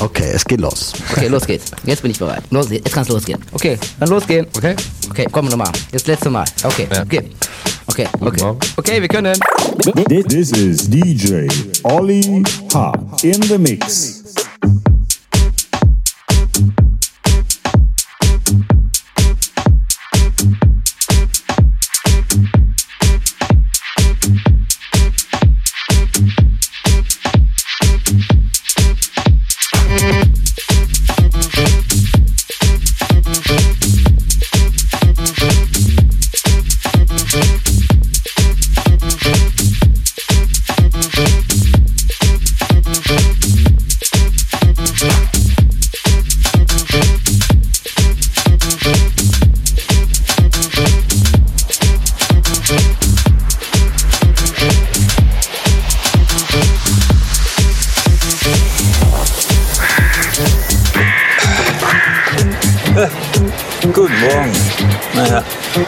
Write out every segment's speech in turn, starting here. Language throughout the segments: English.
Okay, es geht los. Okay, los geht's. Jetzt bin ich bereit. Los, jetzt kann's losgehen. Okay, dann losgehen. Okay. Okay, wir nochmal. Jetzt letzte Mal. Okay, Ja. okay. Okay, okay. Okay, wir können. This, this is DJ Ollie Ha in the mix.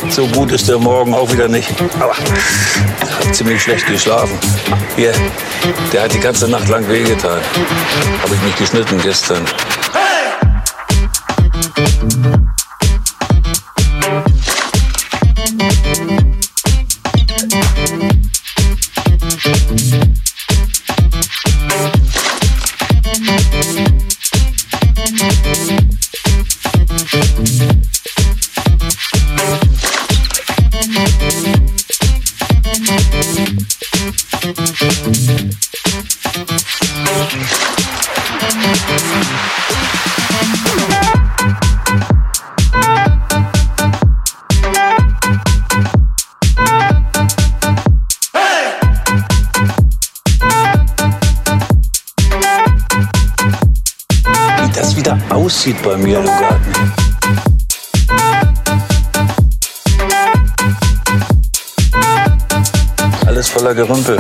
So gut ist der Morgen auch wieder nicht. Aber ich habe ziemlich schlecht geschlafen. Hier, der hat die ganze Nacht lang wehgetan. Habe ich mich geschnitten gestern. Aussieht bei mir im Garten. Alles voller Gerümpel.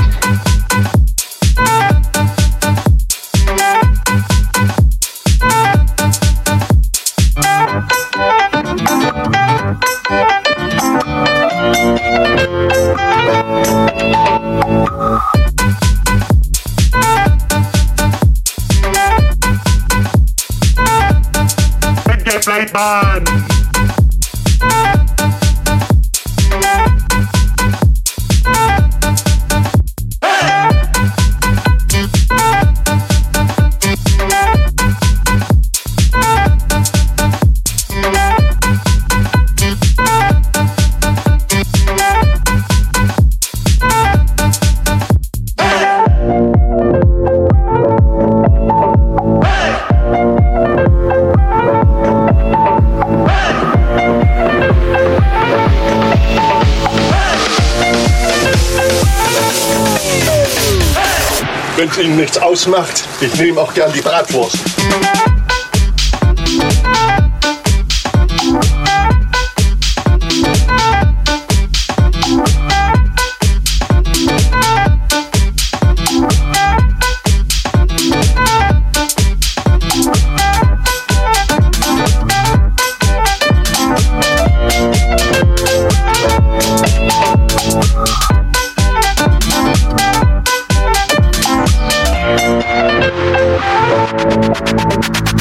Ausmacht, ich nehme auch gern die Bratwurst.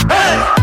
Hey!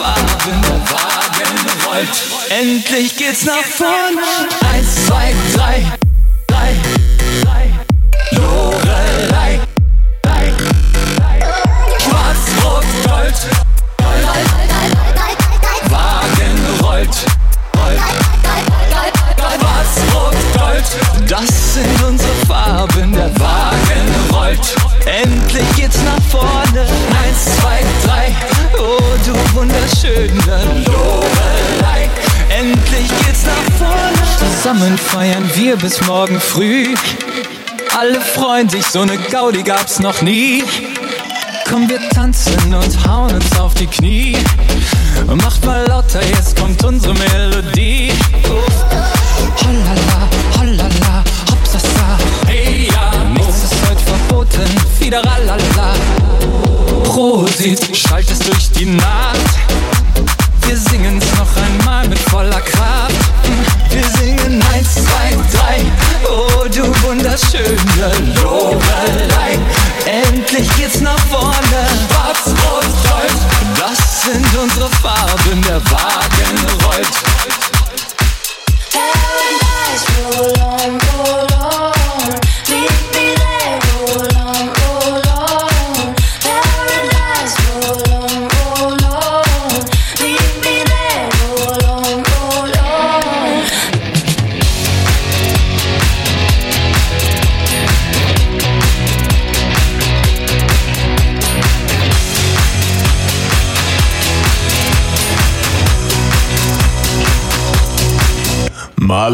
Farben Wagen rollt. Endlich geht's nach vorne. Eins, zwei, drei, drei, drei. Lorelei, drei, Schwarz, rot, gold, gold. Wagen rollt, rollt. Schwarz, gold. Das sind unsere Farben, der Wagen rollt. Endlich geht's nach vorne. Eins, zwei, drei. Oh, du wunderschöne Lorelei. Endlich geht's nach vorne. Zusammen feiern wir bis morgen früh. Alle freuen sich, so ne Gaudi gab's noch nie. Komm, wir tanzen und hauen uns auf die Knie. Macht mal lauter, jetzt kommt unsere Melodie. Oh, oh la la. wieder ralala. Prosit, schallt es durch die Nacht. Wir singen's noch einmal mit voller Kraft. Wir singen eins, zwei, drei. Oh, du wunderschöne Lorelei. Endlich geht's nach vorne. Schwarz, rot, gold. Das sind unsere Farben, der Wagen rollt. Tell Paradise,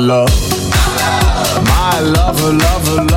love, my lover, lover. love.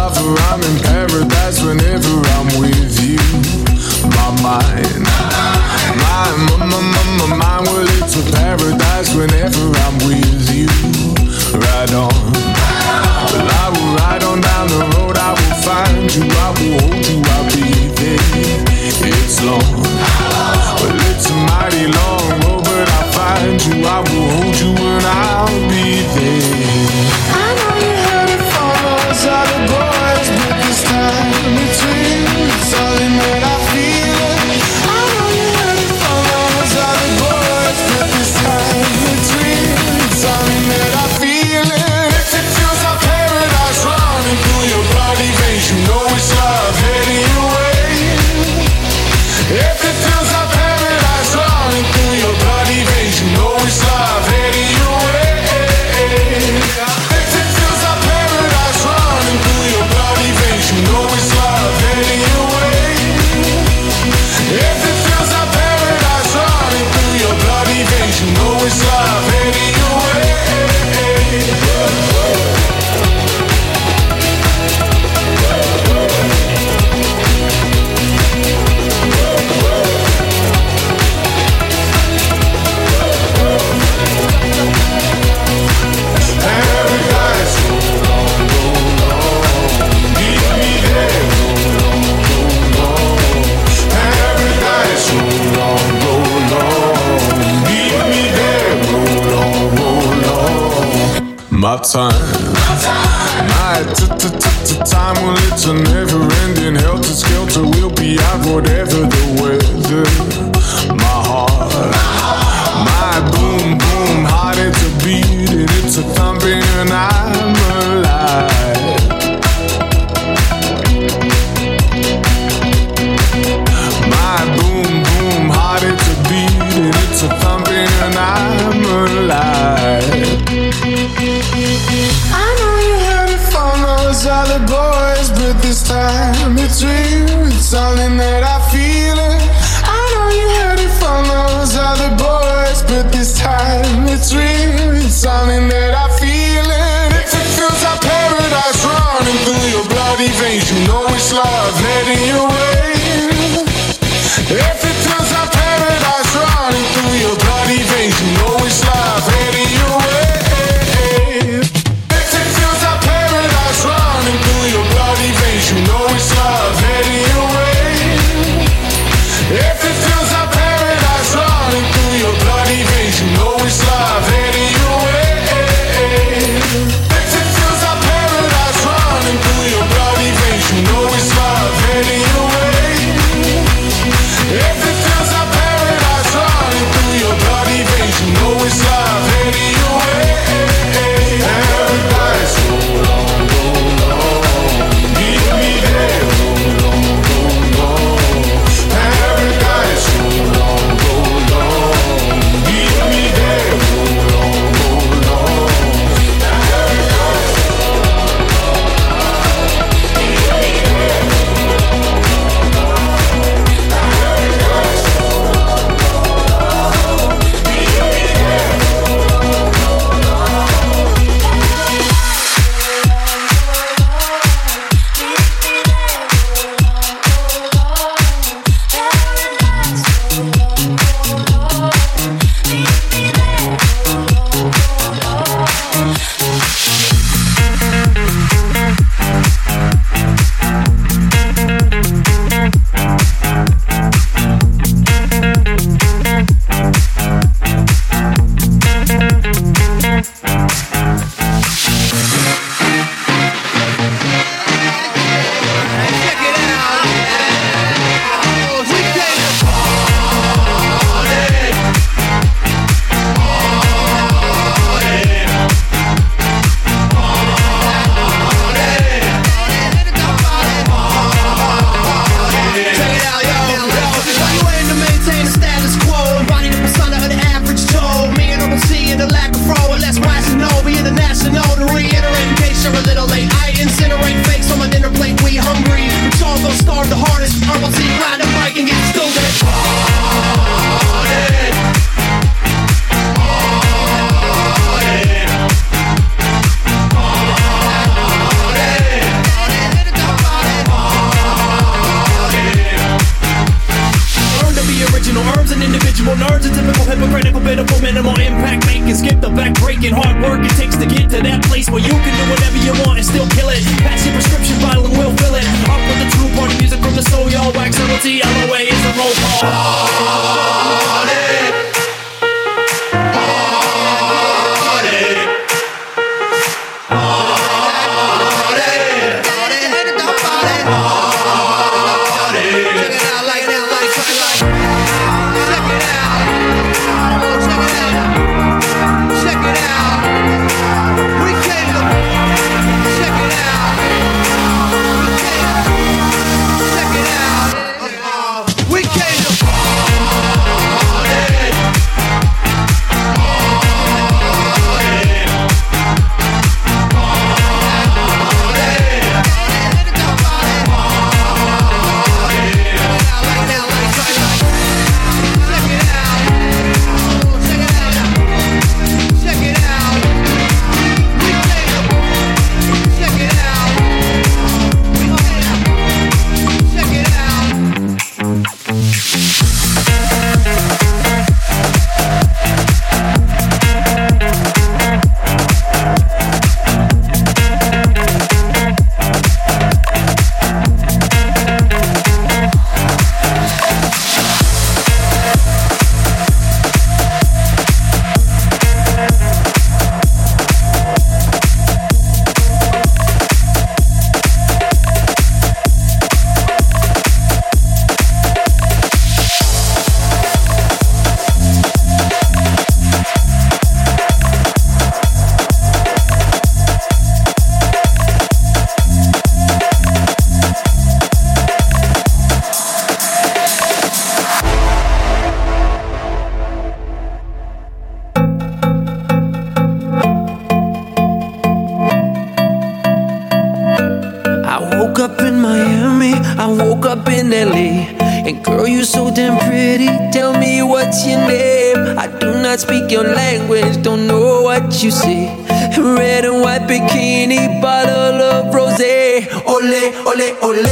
bikini, bottle of rosé. Ole, ole, ole,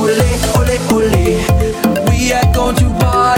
ole, ole, ole. We are going to bar.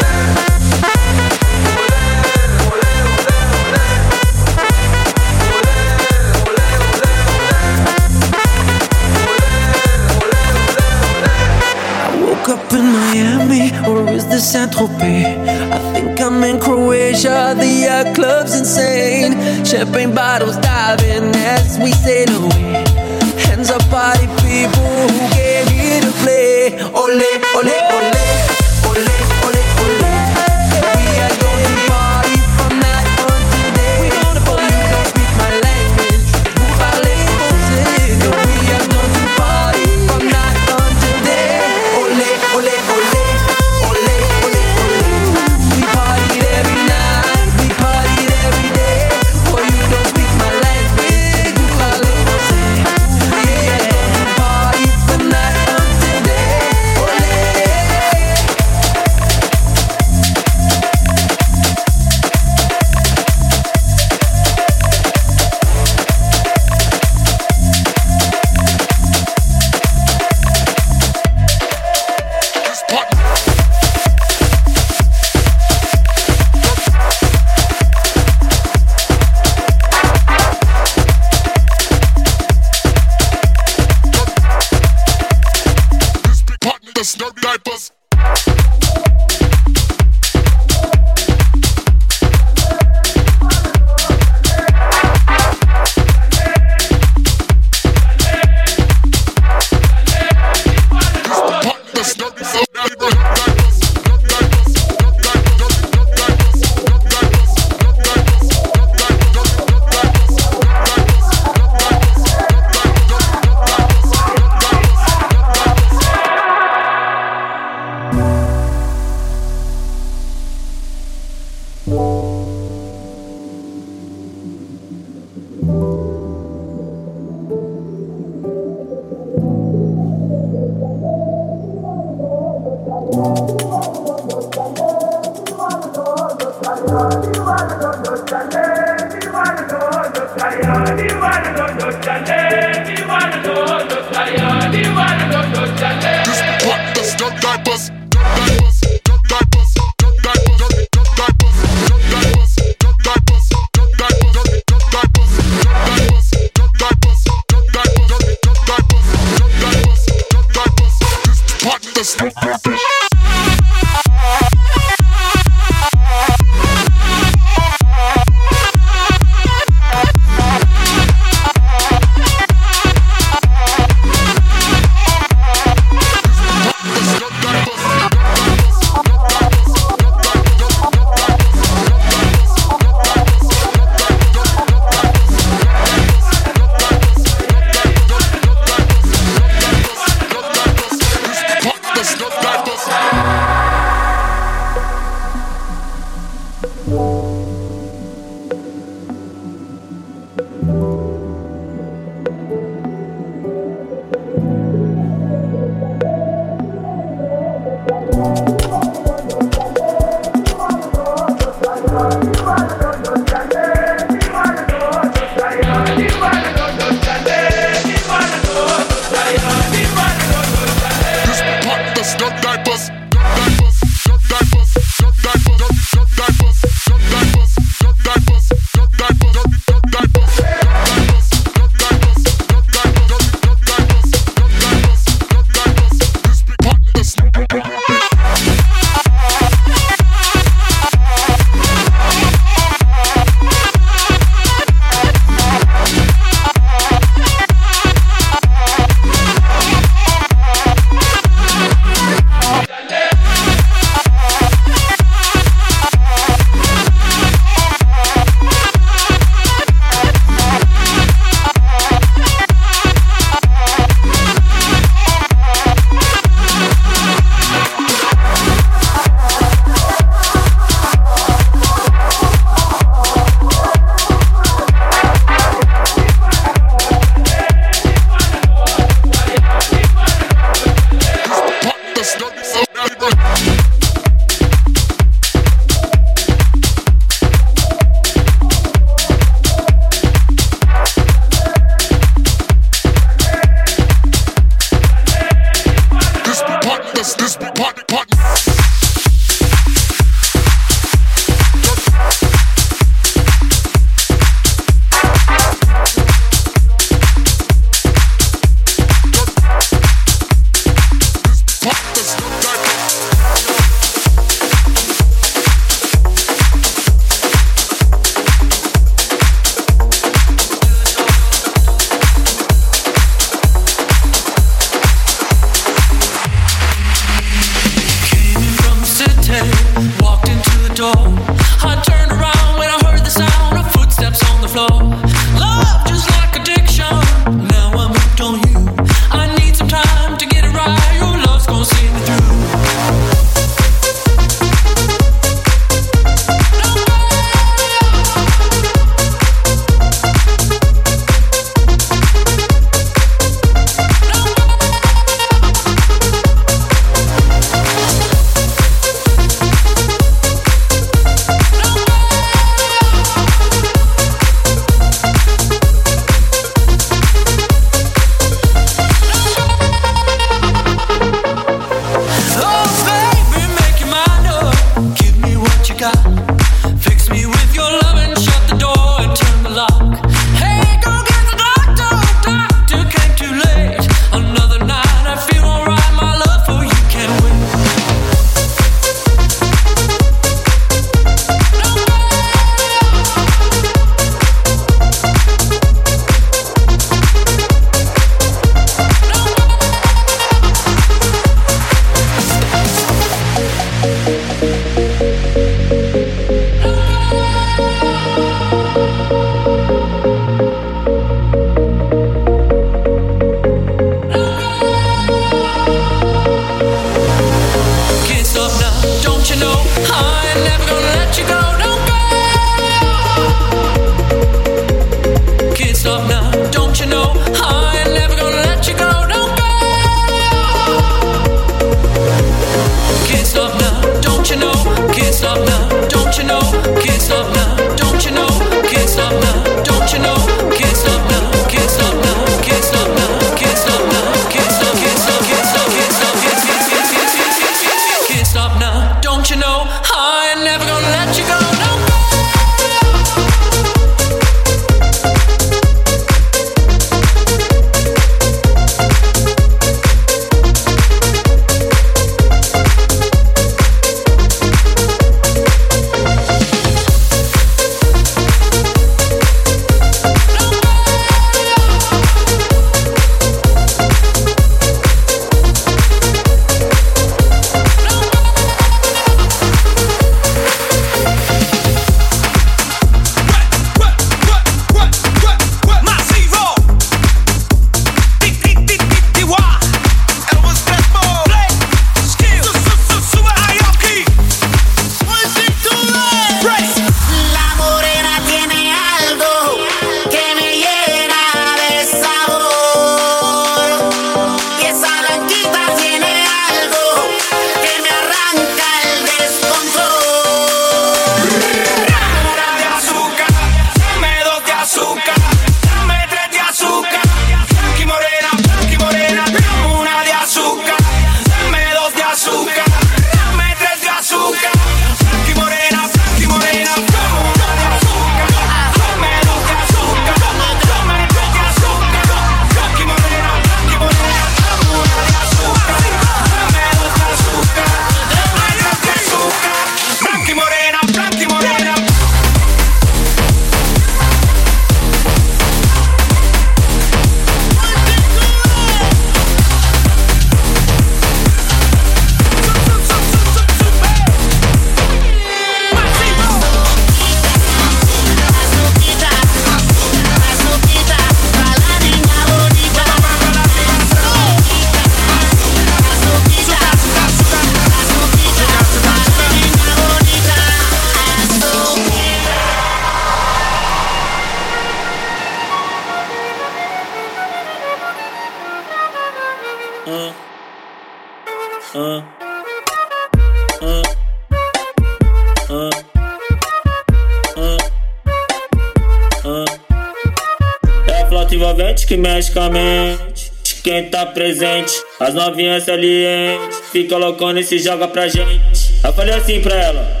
mexe com a mente. Quem tá presente, as novinhas salientes. Fica loucona e se joga pra gente. Eu falei assim pra ela.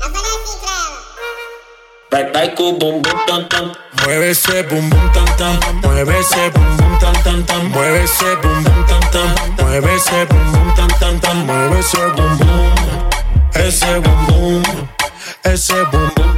Eu falei assim pra ela. Vai, vai com o bumbum tam tam. Mueve esse bumbum tam tam. Mueve esse bumbum tam tam tam. Mueve esse bumbum tam tam. Mueve esse bumbum tam tam tam. Mueve esse bumbum. Esse bumbum. Esse bumbum.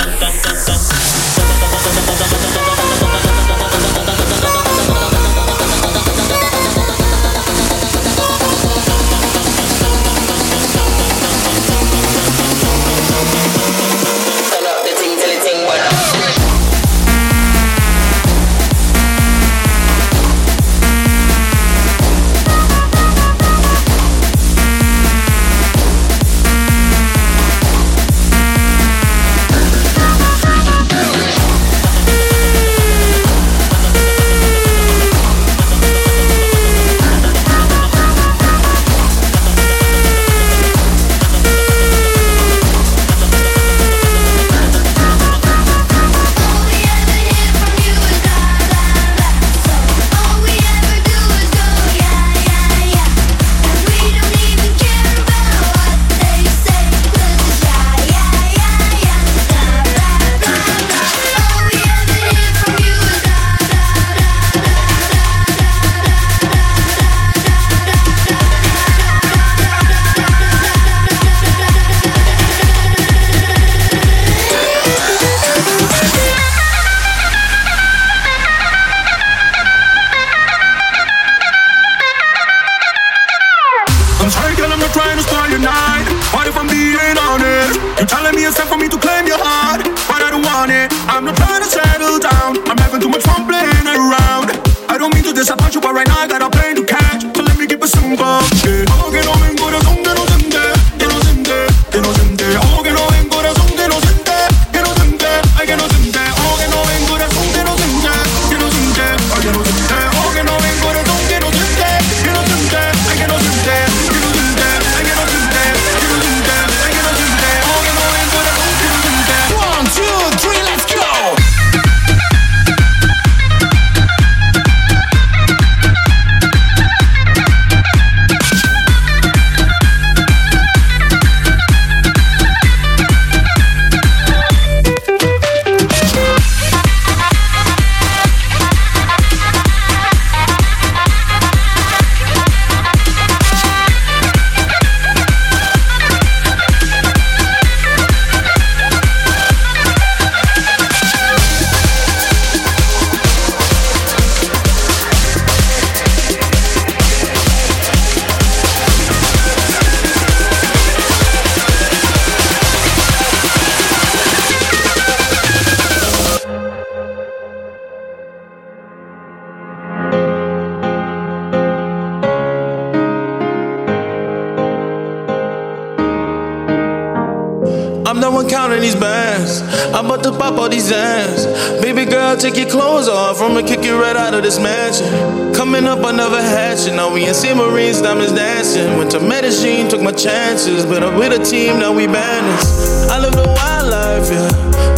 from a kick it right out of this mansion. Coming up, I never had you. Now we ain't sea Marines, diamonds dancing. Went to medicine, took my chances. But I'm with a team, now we bandits. I live the wildlife, yeah.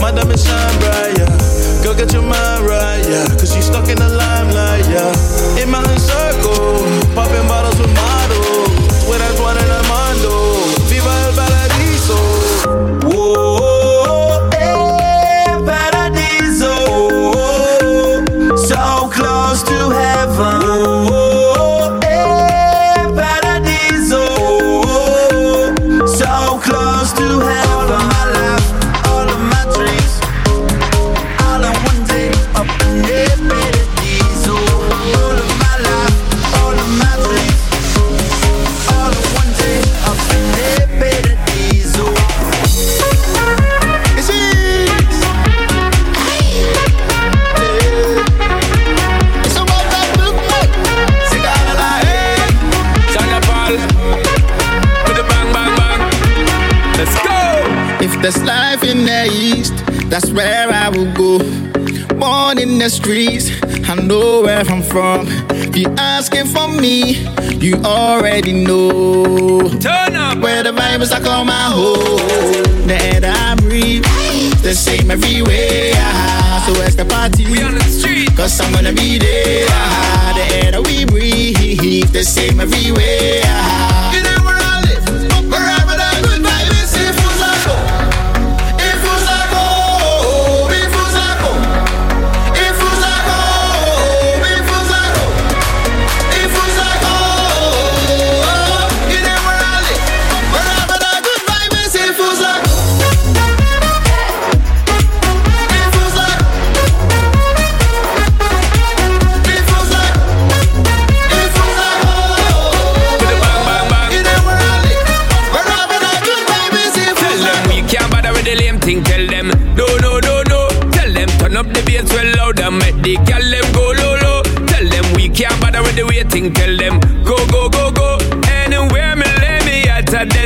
My diamonds shine bright, yeah. Girl, get your mind right, yeah. Cause you stuck in the limelight, yeah. In my that's where I will go. Born in the streets, I know where I'm from. If you're asking for me, you already know. Turn up where the vibes I call my home. The air that I breathe, the same everywhere. Ah, so where's the party, we on the street, cause I'm gonna be there. Ah, the air that we breathe, the same everywhere.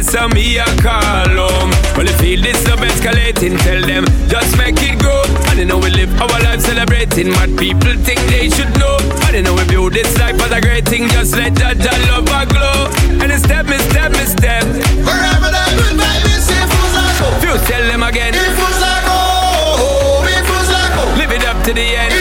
so me a call home. Well, they feel this love escalating, tell them just make it go. And they know we live our life celebrating what people think they should know. And they know we build this life as a great thing, just let that, that love glow. And it's step, it's step, it's step. Forever that good vibe is, it feels like home. Few tell them again. It feels like home. It feels. Live it up to the end.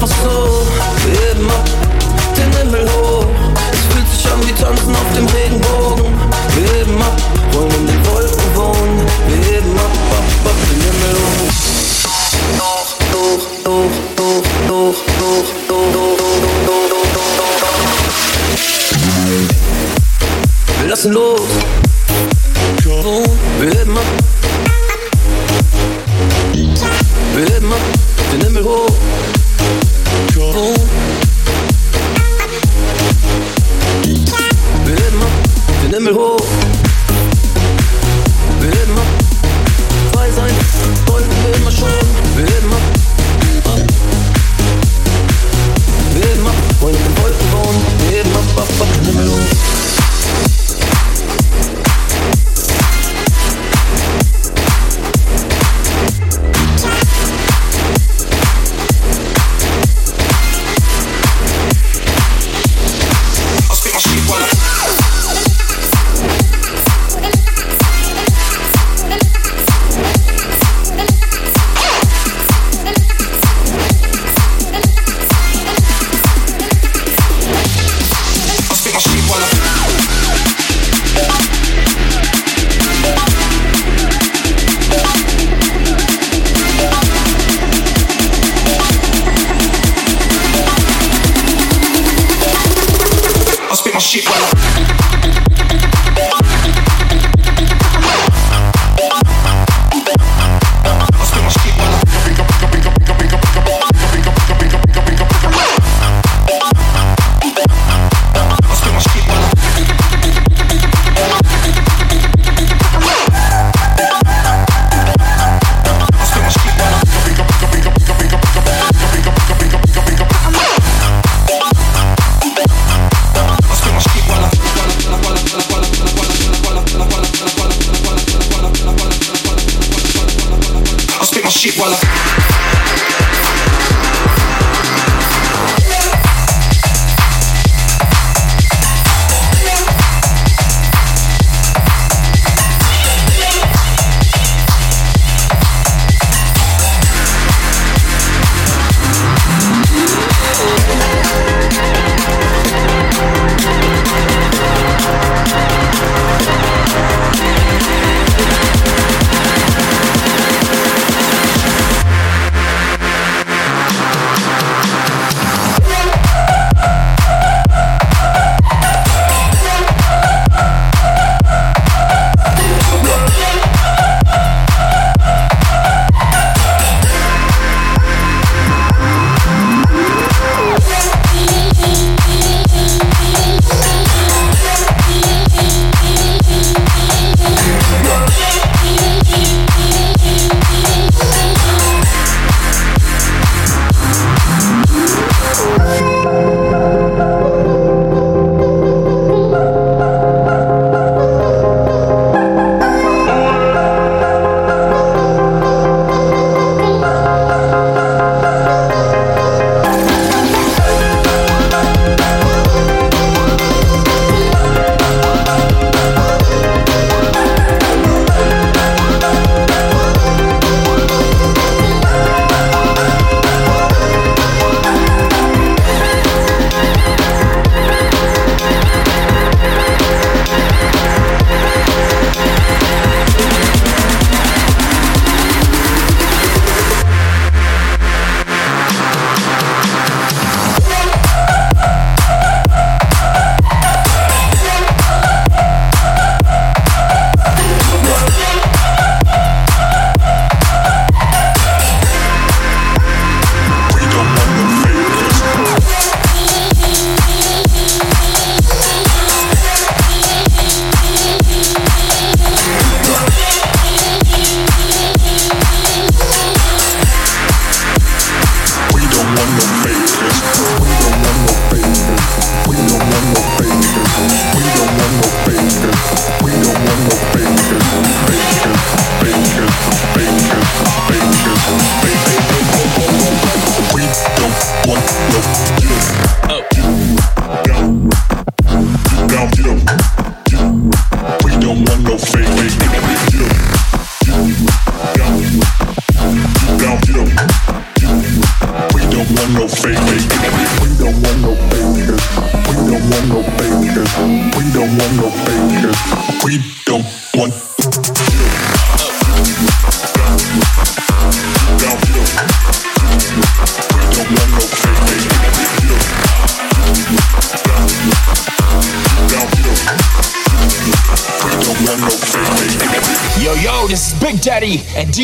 my soul.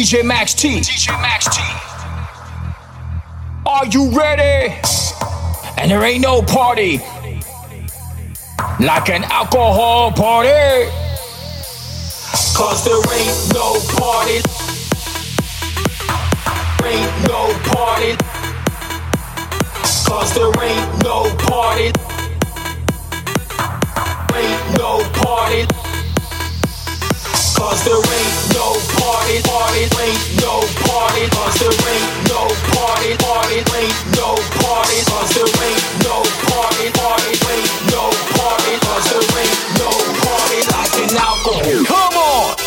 DJ Max T. DJ Max T. Are you ready? And there ain't no party like an alcohol party. Cause there ain't no party. Ain't no party. Cause there ain't no party. Ain't no party. Cause there ain't no party, party, ain't no party, cause there ain't no party, party, ain't no party, cause there ain't no party, party, ain't no party, cause there ain't no party like an alcohol. Come on!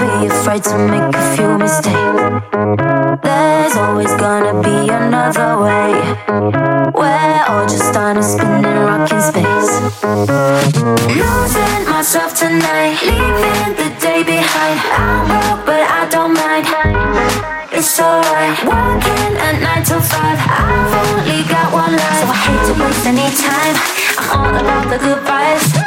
Be afraid to make a few mistakes. There's always gonna be another way. We're all just on a spinning rock in space. Losing myself tonight, leaving the day behind. I'm broke, but I don't mind. It's alright. Working at nine to five. I've only got one life, so I hate to waste any time. I'm all about the good vibes.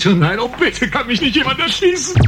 Happy tonight. Oh, bitte kann mich nicht jemand erschießen.